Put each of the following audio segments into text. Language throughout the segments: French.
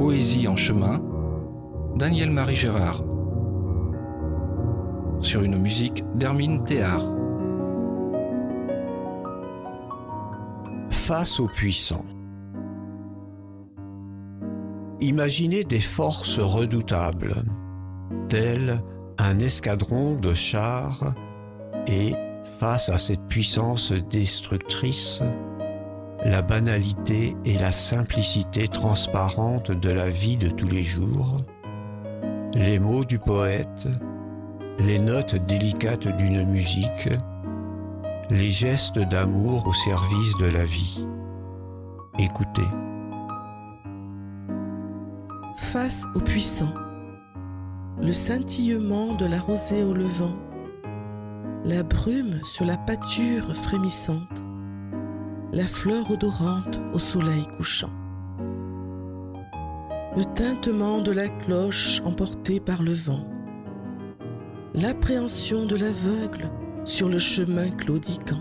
Poésie en chemin, Daniel-Marie Gérard. Sur une musique d'Hermine Théard. Face aux puissants. Imaginez des forces redoutables, telles un escadron de chars, et, face à cette puissance destructrice, la banalité et la simplicité transparente de la vie de tous les jours, les mots du poète, les notes délicates d'une musique, les gestes d'amour au service de la vie. Écoutez. Face aux puissants, le scintillement de la rosée au levant, la brume sur la pâture frémissante, la fleur odorante au soleil couchant. Le tintement de la cloche emportée par le vent. L'appréhension de l'aveugle sur le chemin claudiquant.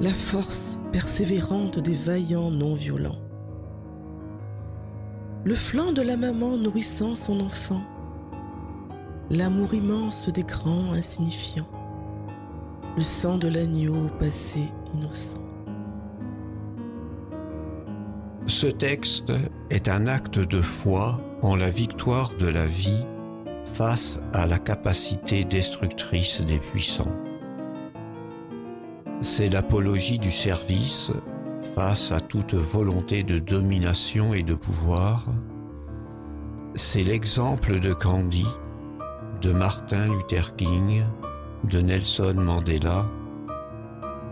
La force persévérante des vaillants non violents. Le flanc de la maman nourrissant son enfant. L'amour immense des grands insignifiants. Le sang de l'agneau passé innocent. Ce texte est un acte de foi en la victoire de la vie face à la capacité destructrice des puissants. C'est l'apologie du service face à toute volonté de domination et de pouvoir. C'est l'exemple de Candy, de Martin Luther King, de Nelson Mandela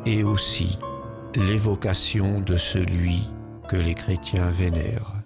et aussi l'évocation de celui que les chrétiens vénèrent.